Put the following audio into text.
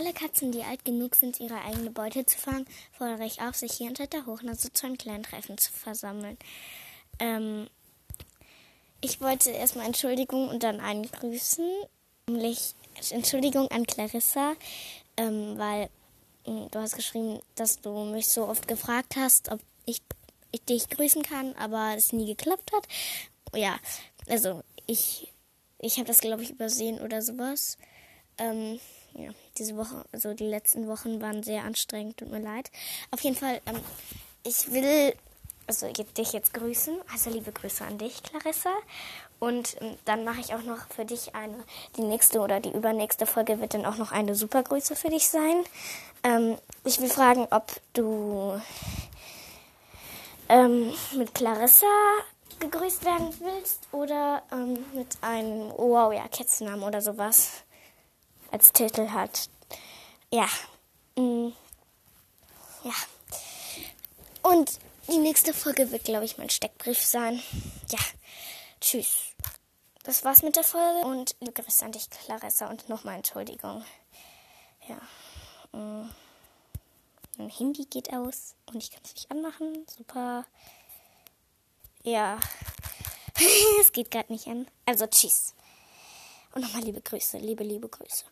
alle Katzen, die alt genug sind, ihre eigene Beute zu fangen, fordere ich auf, sich hier unter der Hochnase zu einem kleinen Treffen zu versammeln. Ähm, ich wollte erstmal Entschuldigung und dann einen grüßen. Nämlich Entschuldigung an Clarissa, ähm, weil äh, du hast geschrieben, dass du mich so oft gefragt hast, ob ich, ich dich grüßen kann, aber es nie geklappt hat. Ja, also ich, ich habe das, glaube ich, übersehen oder sowas. Ähm, ja, diese Woche, also die letzten Wochen waren sehr anstrengend, tut mir leid. Auf jeden Fall, ähm, ich will also dich jetzt grüßen. Also liebe Grüße an dich, Clarissa. Und ähm, dann mache ich auch noch für dich eine, die nächste oder die übernächste Folge wird dann auch noch eine Supergrüße für dich sein. Ähm, ich will fragen, ob du ähm, mit Clarissa gegrüßt werden willst oder ähm, mit einem oh, Wow, ja, Kätzennamen oder sowas als Titel hat. Ja. Mm, ja. Und die nächste Folge wird, glaube ich, mein Steckbrief sein. Ja. Tschüss. Das war's mit der Folge und liebe Grüße an dich, Clarissa, und nochmal Entschuldigung. Ja. Mm. Mein Handy geht aus und ich kann es nicht anmachen. Super. Ja. es geht gerade nicht an. Also tschüss. Und nochmal liebe Grüße, liebe, liebe Grüße.